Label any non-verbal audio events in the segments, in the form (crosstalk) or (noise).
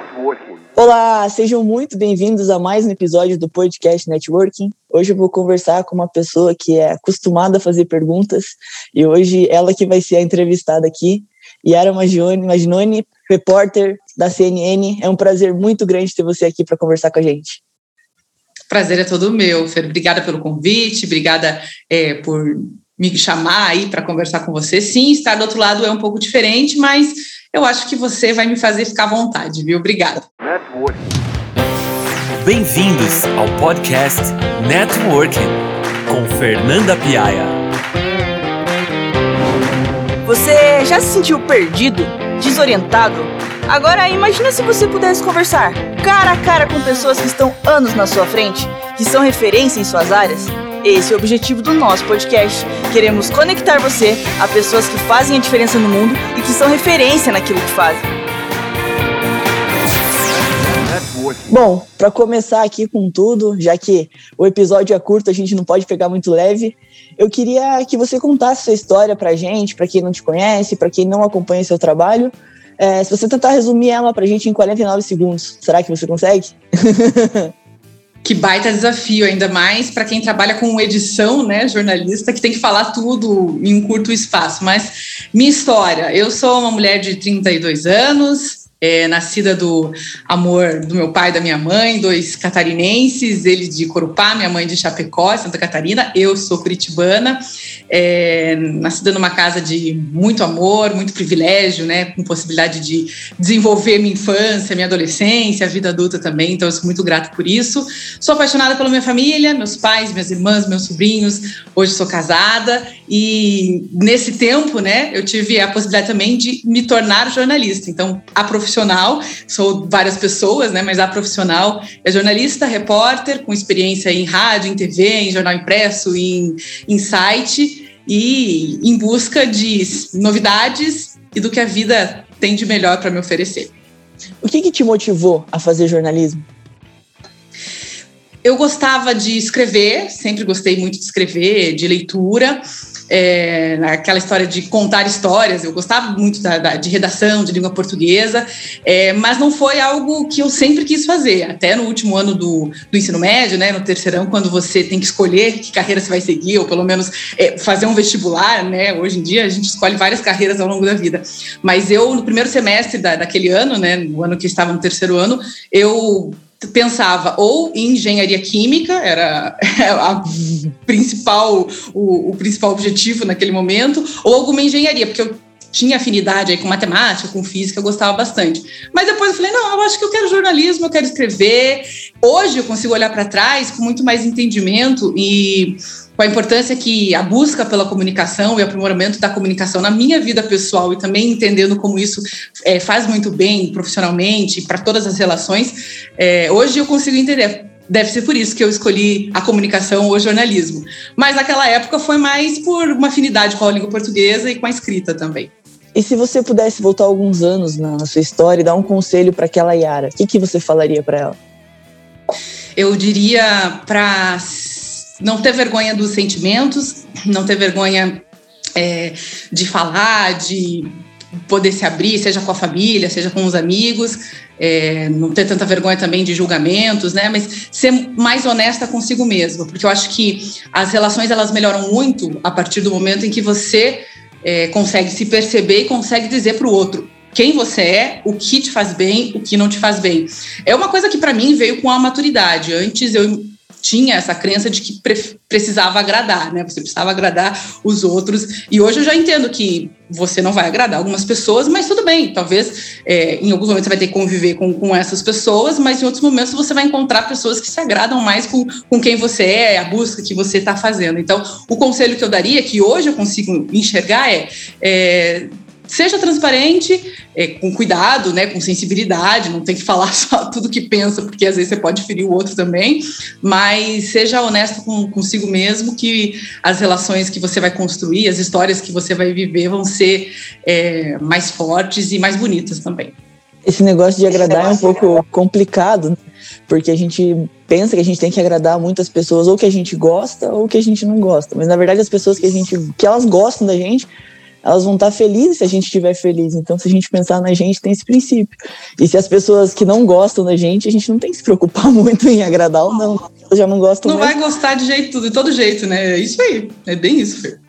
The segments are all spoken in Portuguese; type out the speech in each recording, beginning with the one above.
Networking. Olá, sejam muito bem-vindos a mais um episódio do podcast Networking. Hoje eu vou conversar com uma pessoa que é acostumada a fazer perguntas e hoje ela que vai ser a entrevistada aqui. Yara Magione, Maginoni, repórter da CNN. É um prazer muito grande ter você aqui para conversar com a gente. Prazer é todo meu, Fer. Obrigada pelo convite, obrigada é, por me chamar aí para conversar com você. Sim, estar do outro lado é um pouco diferente, mas eu acho que você vai me fazer ficar à vontade, viu? Obrigada. Bem-vindos ao podcast Networking com Fernanda Piaia. Você já se sentiu perdido, desorientado? Agora imagina se você pudesse conversar cara a cara com pessoas que estão anos na sua frente, que são referência em suas áreas. Esse é o objetivo do nosso podcast. Queremos conectar você a pessoas que fazem a diferença no mundo e que são referência naquilo que fazem. Bom, para começar aqui com tudo, já que o episódio é curto, a gente não pode pegar muito leve, eu queria que você contasse sua história pra gente, para quem não te conhece, para quem não acompanha seu trabalho. É, se você tentar resumir ela pra gente em 49 segundos, será que você consegue? (laughs) Que baita desafio, ainda mais para quem trabalha com edição, né, jornalista, que tem que falar tudo em um curto espaço. Mas minha história, eu sou uma mulher de 32 anos, é, nascida do amor do meu pai e da minha mãe, dois catarinenses, ele de Corupá, minha mãe de Chapecó, Santa Catarina, eu sou curitibana, é, nascida numa casa de muito amor, muito privilégio, né, com possibilidade de desenvolver minha infância, minha adolescência, a vida adulta também, então eu sou muito grata por isso. Sou apaixonada pela minha família, meus pais, minhas irmãs, meus sobrinhos, hoje sou casada. E nesse tempo, né, eu tive a possibilidade também de me tornar jornalista, então a profissão profissional, sou várias pessoas, né, mas a profissional é jornalista, repórter, com experiência em rádio, em TV, em jornal impresso, em, em site, e em busca de novidades e do que a vida tem de melhor para me oferecer. O que, que te motivou a fazer jornalismo? Eu gostava de escrever, sempre gostei muito de escrever, de leitura é, aquela história de contar histórias. Eu gostava muito da, da, de redação, de língua portuguesa, é, mas não foi algo que eu sempre quis fazer. Até no último ano do, do ensino médio, né, no terceirão, quando você tem que escolher que carreira você vai seguir, ou pelo menos é, fazer um vestibular, né? Hoje em dia a gente escolhe várias carreiras ao longo da vida. Mas eu, no primeiro semestre da, daquele ano, né, no ano que eu estava no terceiro ano, eu pensava ou em engenharia química, era (laughs) a principal, o, o, principal objetivo naquele momento, ou alguma engenharia, porque eu tinha afinidade aí com matemática, com física, eu gostava bastante. Mas depois eu falei, não, eu acho que eu quero jornalismo, eu quero escrever. Hoje eu consigo olhar para trás com muito mais entendimento e com a importância que a busca pela comunicação e aprimoramento da comunicação na minha vida pessoal e também entendendo como isso é, faz muito bem profissionalmente para todas as relações, é, hoje eu consigo entender. Deve ser por isso que eu escolhi a comunicação ou o jornalismo. Mas naquela época foi mais por uma afinidade com a língua portuguesa e com a escrita também. E se você pudesse voltar alguns anos na sua história e dar um conselho para aquela Yara, o que, que você falaria para ela? Eu diria para não ter vergonha dos sentimentos, não ter vergonha é, de falar, de poder se abrir, seja com a família, seja com os amigos, é, não ter tanta vergonha também de julgamentos, né? Mas ser mais honesta consigo mesmo, porque eu acho que as relações elas melhoram muito a partir do momento em que você é, consegue se perceber e consegue dizer para o outro quem você é, o que te faz bem, o que não te faz bem. É uma coisa que para mim veio com a maturidade. Antes eu tinha essa crença de que pre precisava agradar, né? Você precisava agradar os outros. E hoje eu já entendo que você não vai agradar algumas pessoas, mas tudo bem. Talvez é, em alguns momentos você vai ter que conviver com, com essas pessoas, mas em outros momentos você vai encontrar pessoas que se agradam mais com, com quem você é, a busca que você está fazendo. Então, o conselho que eu daria, que hoje eu consigo enxergar, é, é seja transparente, é, com cuidado, né, com sensibilidade, não tem que falar (laughs) só tudo que pensa, porque às vezes você pode ferir o outro também, mas seja honesto com, consigo mesmo, que as relações que você vai construir, as histórias que você vai viver vão ser é, mais fortes e mais bonitas também. Esse negócio de agradar é um pouco complicado, porque a gente pensa que a gente tem que agradar muitas pessoas, ou que a gente gosta, ou que a gente não gosta. Mas na verdade as pessoas que a gente, que elas gostam da gente, elas vão estar felizes se a gente estiver feliz. Então, se a gente pensar na gente, tem esse princípio. E se as pessoas que não gostam da gente, a gente não tem que se preocupar (laughs) muito em agradar ou não. Elas já não gostam Não vai gostar de jeito, de todo jeito, né? É isso aí. É bem isso, Fer.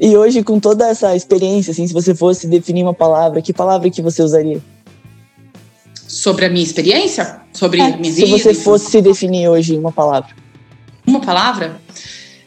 E hoje, com toda essa experiência, assim, se você fosse definir uma palavra, que palavra que você usaria? Sobre a minha experiência? Sobre É, a minha se vida? você fosse se definir hoje em uma palavra. Uma palavra?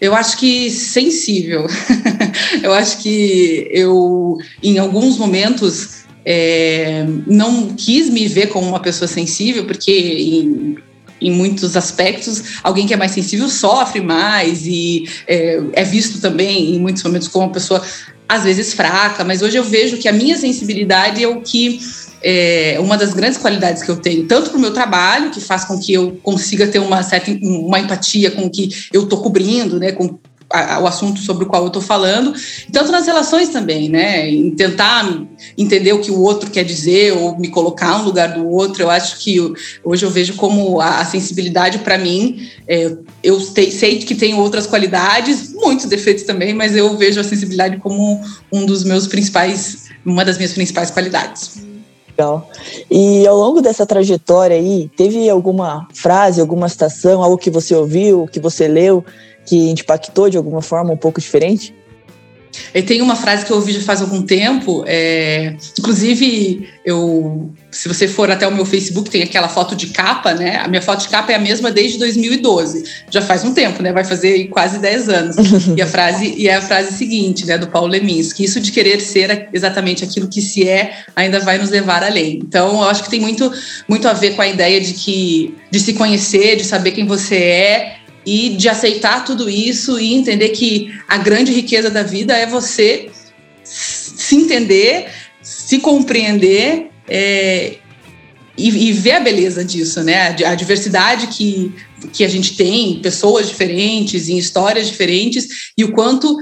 Eu acho que sensível. (laughs) eu acho que eu, em alguns momentos, é, não quis me ver como uma pessoa sensível, porque em, em muitos aspectos, alguém que é mais sensível sofre mais e é, é visto também, em muitos momentos, como uma pessoa, às vezes, fraca. Mas hoje eu vejo que a minha sensibilidade é o que é uma das grandes qualidades que eu tenho, tanto para o meu trabalho, que faz com que eu consiga ter uma certa uma empatia com o que eu estou cobrindo, né, com o assunto sobre o qual eu estou falando, tanto nas relações também, né, em tentar entender o que o outro quer dizer ou me colocar no lugar do outro. Eu acho que hoje eu vejo como a, a sensibilidade para mim, é, eu te, sei que tem outras qualidades, muitos defeitos também, mas eu vejo a sensibilidade como um dos meus principais, uma das minhas principais qualidades. Legal. E ao longo dessa trajetória aí, teve alguma frase, alguma citação, algo que você ouviu, que você leu, que impactou de alguma forma um pouco diferente? E tem uma frase que eu ouvi já faz algum tempo, é, inclusive eu, se você for até o meu Facebook tem aquela foto de capa, né? A minha foto de capa é a mesma desde 2012, já faz um tempo, né? Vai fazer quase 10 anos. (laughs) e a frase e é a frase seguinte, né, do Paulo Leminski, isso de querer ser exatamente aquilo que se é ainda vai nos levar além. Então, eu acho que tem muito muito a ver com a ideia de que de se conhecer, de saber quem você é e de aceitar tudo isso e entender que a grande riqueza da vida é você se entender, se compreender é, e, e, ver a beleza disso, né? A, diversidade que, que a gente tem, pessoas diferentes, em histórias diferentes, e o quanto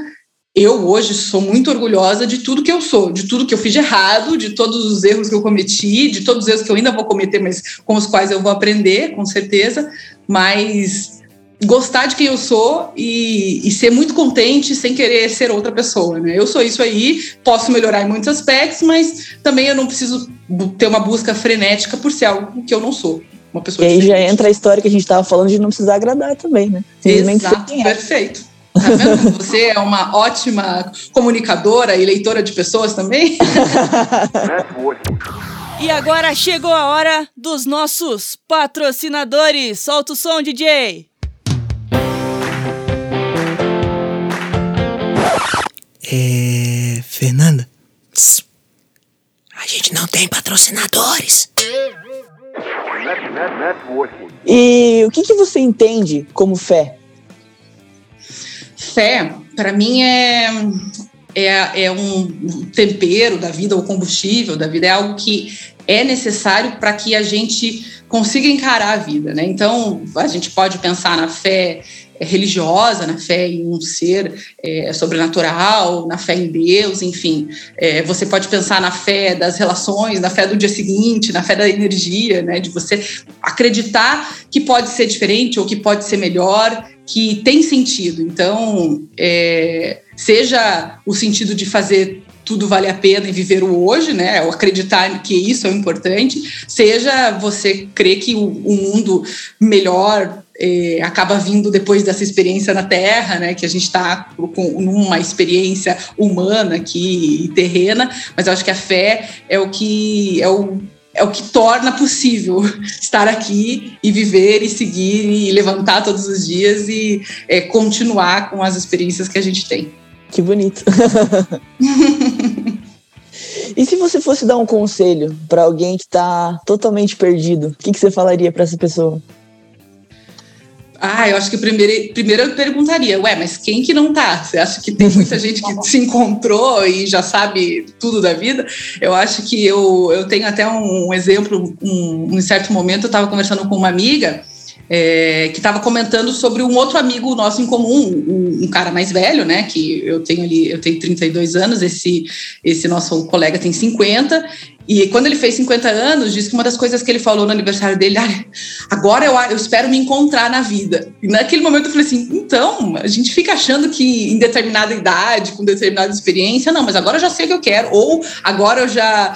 eu hoje sou muito orgulhosa de tudo que eu sou, de tudo que eu fiz de errado, de todos os erros que eu cometi, de todos os erros que eu ainda vou cometer, mas com os quais eu vou aprender, com certeza. Mas gostar de quem eu sou e, e, ser muito contente sem querer ser outra pessoa, né? Eu sou isso aí, posso melhorar em muitos aspectos, mas também eu não preciso ter uma busca frenética por ser algo que eu não sou. Uma pessoa e aí diferente. já entra a história que a gente estava falando de não precisar agradar também, né? Exato, é. perfeito. Tá vendo? (laughs) Você é uma ótima comunicadora e leitora de pessoas também? (laughs) e agora chegou a hora dos nossos patrocinadores. Solta o som, DJ! É. Fernanda? Psst. A gente não tem patrocinadores. E o que, que você entende como fé? Fé, para mim, é, é, é um tempero da vida, o combustível da vida, é algo que é necessário para que a gente consiga encarar a vida, né? Então, a gente pode pensar na fé religiosa, na fé em um ser é, sobrenatural, na fé em Deus, enfim. É, você pode pensar na fé das relações, na fé do dia seguinte, na fé da energia, né? De você acreditar que pode ser diferente ou que pode ser melhor, que tem sentido. Então, é, seja o sentido de fazer tudo vale a pena e viver o hoje, né? Ou acreditar que isso é importante, seja você crer que o, o mundo melhor é, acaba vindo depois dessa experiência na Terra, né? Que a gente está numa experiência humana aqui terrena, mas eu acho que a fé é o que é o é o que torna possível (laughs) estar aqui e viver e seguir e levantar todos os dias e é, continuar com as experiências que a gente tem. Que bonito. (laughs) e se você fosse dar um conselho para alguém que está totalmente perdido, o que, que você falaria para essa pessoa? Ah, eu acho que primeiro, primeiro eu perguntaria, ué, mas quem que não tá? Você acha que tem muita gente que se encontrou e já sabe tudo da vida? Eu acho que eu, eu tenho até um exemplo, um, um certo momento eu estava conversando com uma amiga é, que estava comentando sobre um outro amigo nosso em comum, um, um, cara mais velho, né? Que eu tenho ali, eu tenho 32 anos, esse, esse nosso colega tem 50, e quando ele fez 50 anos, disse que uma das coisas que ele falou no aniversário dele, ah, agora eu, eu espero me encontrar na vida. E naquele momento eu falei assim, então, a gente fica achando que em determinada idade, com determinada experiência, não, mas agora eu já sei o que eu quero, ou agora eu já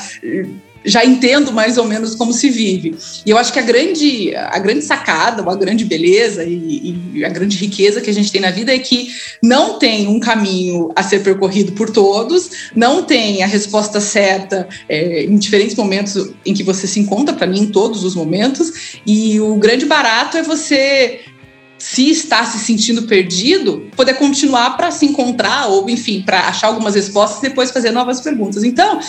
já entendo mais ou menos como se vive. E eu acho que a grande, a grande sacada, a grande beleza e, e, a grande riqueza que a gente tem na vida é que não tem um caminho a ser percorrido por todos, não tem a resposta certa é, em diferentes momentos em que você se encontra, para mim, em todos os momentos. E o grande barato é você se está se sentindo perdido, poder continuar para se encontrar ou, enfim, para achar algumas respostas e depois fazer novas perguntas. Então,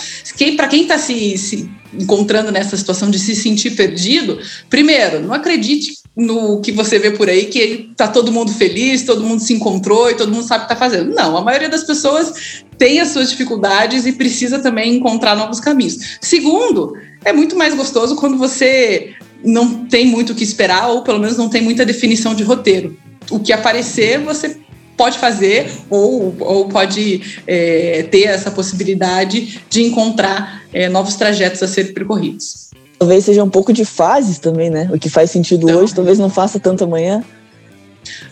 para quem está se, se encontrando nessa situação de se sentir perdido, primeiro, não acredite no que você vê por aí, que tá todo mundo feliz, todo mundo se encontrou e todo mundo sabe o que está fazendo. Não, a maioria das pessoas tem as suas dificuldades e precisa também encontrar novos caminhos. Segundo, é muito mais gostoso quando você não tem muito o que esperar, ou pelo menos não tem muita definição de roteiro. O que aparecer, você pode fazer ou, ou pode é, ter essa possibilidade de encontrar é, novos trajetos a serem percorridos. Talvez seja um pouco de fases também, né? O que faz sentido então, hoje, talvez não faça tanto amanhã.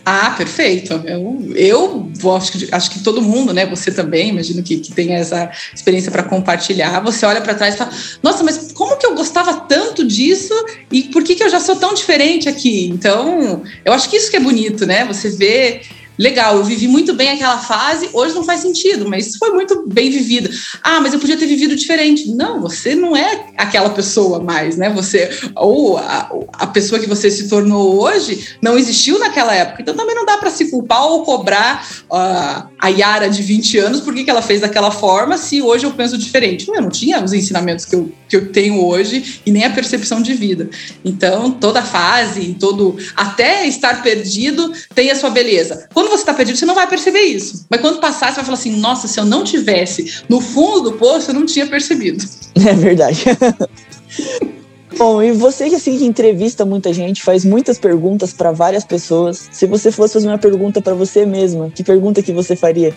Ah, perfeito. Eu, eu acho, que, acho que todo mundo, né? Você também, imagino que, que tem essa experiência para compartilhar. Você olha para trás e fala: Nossa, mas como que eu gostava tanto disso e por que, que eu já sou tão diferente aqui? Então, eu acho que isso que é bonito, né? Você vê legal, eu vivi muito bem aquela fase, hoje não faz sentido, mas foi muito bem vivida. Ah, mas eu podia ter vivido diferente. Não, você não é aquela pessoa mais, né? Você, ou a, a pessoa que você se tornou hoje não existiu naquela época. Então também não dá para se culpar ou cobrar uh, a Yara de 20 anos por que ela fez daquela forma se hoje eu penso diferente. Eu não tinha os ensinamentos que eu, que eu tenho hoje e nem a percepção de vida. Então, toda fase, todo. Até estar perdido tem a sua beleza. Quando você está perdido, você não vai perceber isso. Mas quando passar, você vai falar assim: nossa, se eu não tivesse no fundo do poço, eu não tinha percebido. (laughs) É verdade. (laughs) Bom, e você que assim que entrevista muita gente, faz muitas perguntas para várias pessoas. Se você fosse fazer uma pergunta para você mesma, que pergunta que você faria?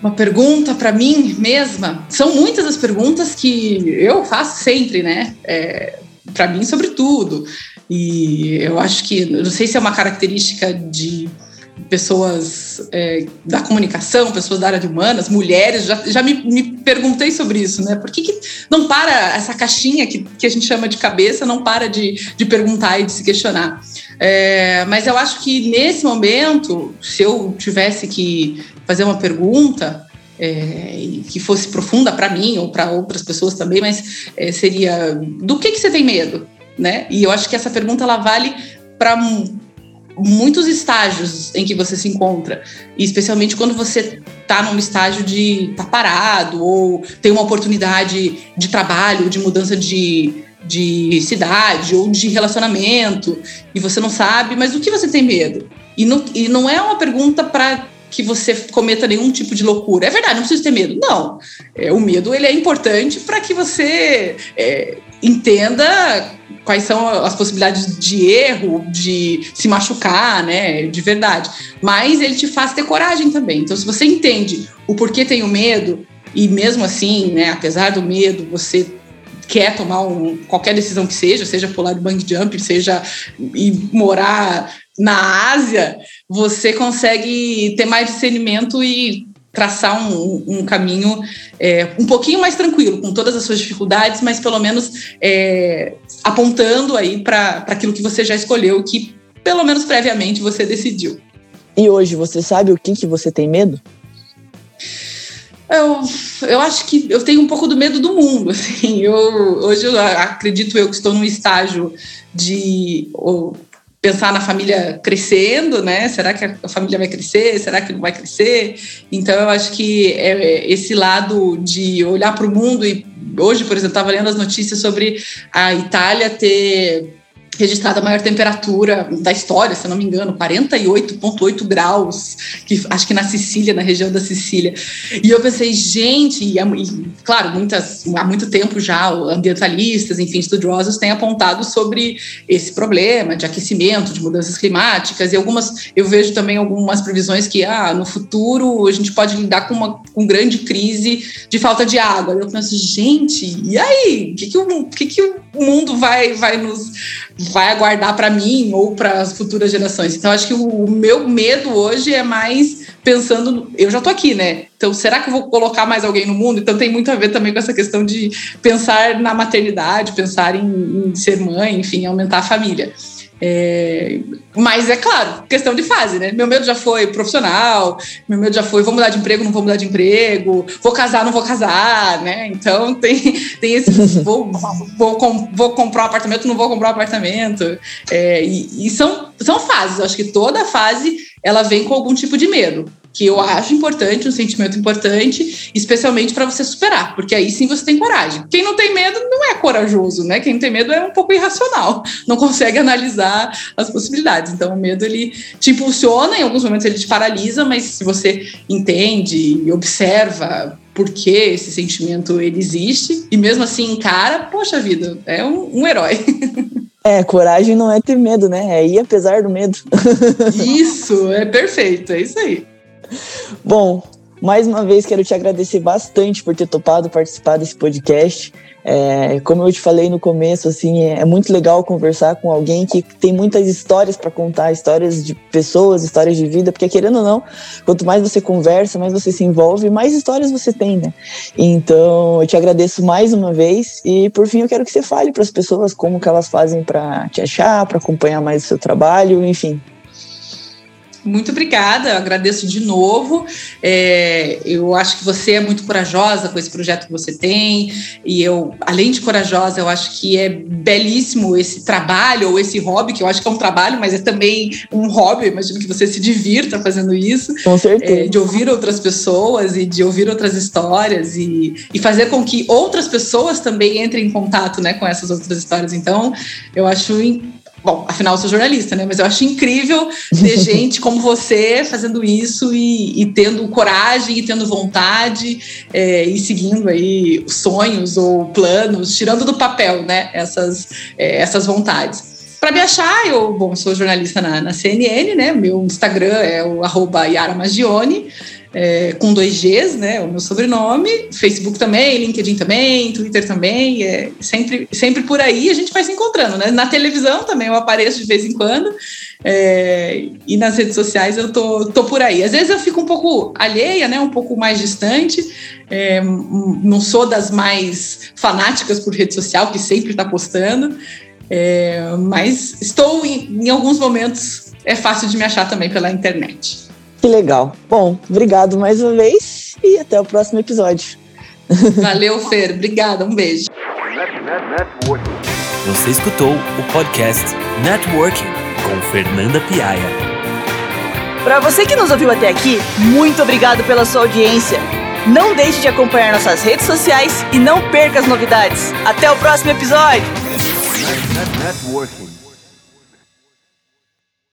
Uma pergunta para mim mesma. São muitas as perguntas que eu faço sempre, né? É, para mim, sobre tudo. E eu acho que, não sei se é uma característica de pessoas é, da comunicação, pessoas da área de humanas, mulheres, já, já me, me perguntei sobre isso, né? Por que, que, não para essa caixinha que, que a gente chama de cabeça, não para de, de perguntar e de se questionar? É, mas eu acho que nesse momento, se eu tivesse que fazer uma pergunta, é, que fosse profunda para mim ou para outras pessoas também, mas é, seria do que, que você tem medo? né? E eu acho que essa pergunta ela vale para muitos estágios em que você se encontra, e especialmente quando você está num estágio de tá parado ou tem uma oportunidade de trabalho, de mudança de, de cidade ou de relacionamento e você não sabe, mas do que você tem medo? E não, e não é uma pergunta para que você cometa nenhum tipo de loucura. É verdade, não precisa ter medo. Não. É, o medo ele é importante para que você é, entenda quais são as possibilidades de erro, de se machucar, né, de verdade. Mas ele te faz ter coragem também. Então, se você entende o porquê tem o medo e mesmo assim, né, apesar do medo, você quer tomar um, qualquer decisão que seja, seja pular de bang jump, seja ir morar na Ásia, você consegue ter mais discernimento e traçar um, um caminho é, um pouquinho mais tranquilo, com todas as suas dificuldades, mas pelo menos é, apontando aí para aquilo que você já escolheu, que pelo menos previamente você decidiu. E hoje você sabe o que, que você tem medo? Eu, eu acho que eu tenho um pouco do medo do mundo. (laughs) Assim. Eu, hoje eu acredito eu que estou num estágio de pensar na família crescendo, né? Será que a família vai crescer? Será que não vai crescer? Então eu acho que é esse lado de olhar para o mundo e hoje, por exemplo, estava lendo as notícias sobre a Itália ter registrada a maior temperatura da história, se eu não me engano, 48,8 graus, que acho que na Sicília, na região da Sicília. E eu pensei, gente, e, e, claro, muitas, há muito tempo já, ambientalistas, enfim, estudiosos têm apontado sobre esse problema de aquecimento, de mudanças climáticas, e algumas, eu vejo também algumas previsões que, ah, no futuro a gente pode lidar com uma com grande crise de falta de água. Eu penso, gente, e aí? O que, que, o, que, que o mundo vai, vai nos vai aguardar para mim ou para as futuras gerações. Então, acho que o, meu medo hoje é mais pensando. No, eu já tô aqui, né? Então, será que eu vou colocar mais alguém no mundo? Então, tem muito a ver também com essa questão de pensar na maternidade, pensar em, em ser mãe, enfim, aumentar a família. É, mas é claro, questão de fase, né? Meu medo já foi profissional, meu medo já foi vou mudar de emprego, não vou mudar de emprego, vou casar, não vou casar, né? Então (laughs) tem, tem esse vou, vou, vou comprar um apartamento, não vou comprar um apartamento. É, e, e são, são fases, eu acho que toda fase ela vem com algum tipo de medo que eu acho importante, um sentimento importante, especialmente para você superar, porque aí sim você tem coragem. Quem não tem medo não é corajoso, né? Quem tem medo é um pouco irracional, (laughs) não consegue analisar as possibilidades. Então, o medo ele te impulsiona, em alguns momentos ele te paralisa, mas se você entende e observa por que esse sentimento ele existe e mesmo assim encara, poxa vida, é um, um herói. (laughs) É, coragem não é ter medo, né? É ir apesar do medo. Isso, é perfeito, é isso aí. Bom, mais uma vez quero te agradecer bastante por ter topado participar desse podcast. É, como eu te falei no começo, assim, é, é muito legal conversar com alguém que tem muitas histórias para contar, histórias de pessoas, histórias de vida, porque querendo ou não, quanto mais você conversa, mais você se envolve, mais histórias você tem, né? Então, eu te agradeço mais uma vez e por fim eu quero que você fale para as pessoas como que elas fazem para te achar, para acompanhar mais o seu trabalho, enfim. Muito obrigada, eu agradeço de novo. É, eu acho que você é muito corajosa com esse projeto que você tem, e eu, além de corajosa, eu acho que é belíssimo esse trabalho ou esse hobby, que eu acho que é um trabalho, mas é também um hobby. Eu imagino que você se divirta fazendo isso. Com certeza. É, de ouvir outras pessoas e de ouvir outras histórias e, e fazer com que outras pessoas também entrem em contato né, com essas outras histórias. Então, eu acho Bom, afinal, eu sou jornalista, né? Mas eu acho incrível ter (laughs) gente como você fazendo isso e, e tendo coragem e tendo vontade é, e seguindo aí sonhos ou planos, tirando do papel, né? Essas, é, essas vontades. Para me achar, eu bom, sou jornalista na, na, CNN, né? Meu Instagram é o arroba Yara Magione é, com dois Gs, né? O meu sobrenome, Facebook também, LinkedIn também, Twitter também, é sempre, sempre por aí a gente vai se encontrando, né? Na televisão também eu apareço de vez em quando. É, e nas redes sociais eu tô, tô por aí. Às vezes eu fico um pouco alheia, né? Um pouco mais distante. É, não sou das mais fanáticas por rede social, que sempre está postando. É, mas estou em, em alguns momentos é fácil de me achar também pela internet. Que legal. Bom, obrigado mais uma vez e até o próximo episódio. Valeu, Fer. Obrigada. Um beijo. Você escutou o podcast Networking com Fernanda Piaia. Para você que nos ouviu até aqui, muito obrigado pela sua audiência. Não deixe de acompanhar nossas redes sociais e não perca as novidades. Até o próximo episódio. Networking.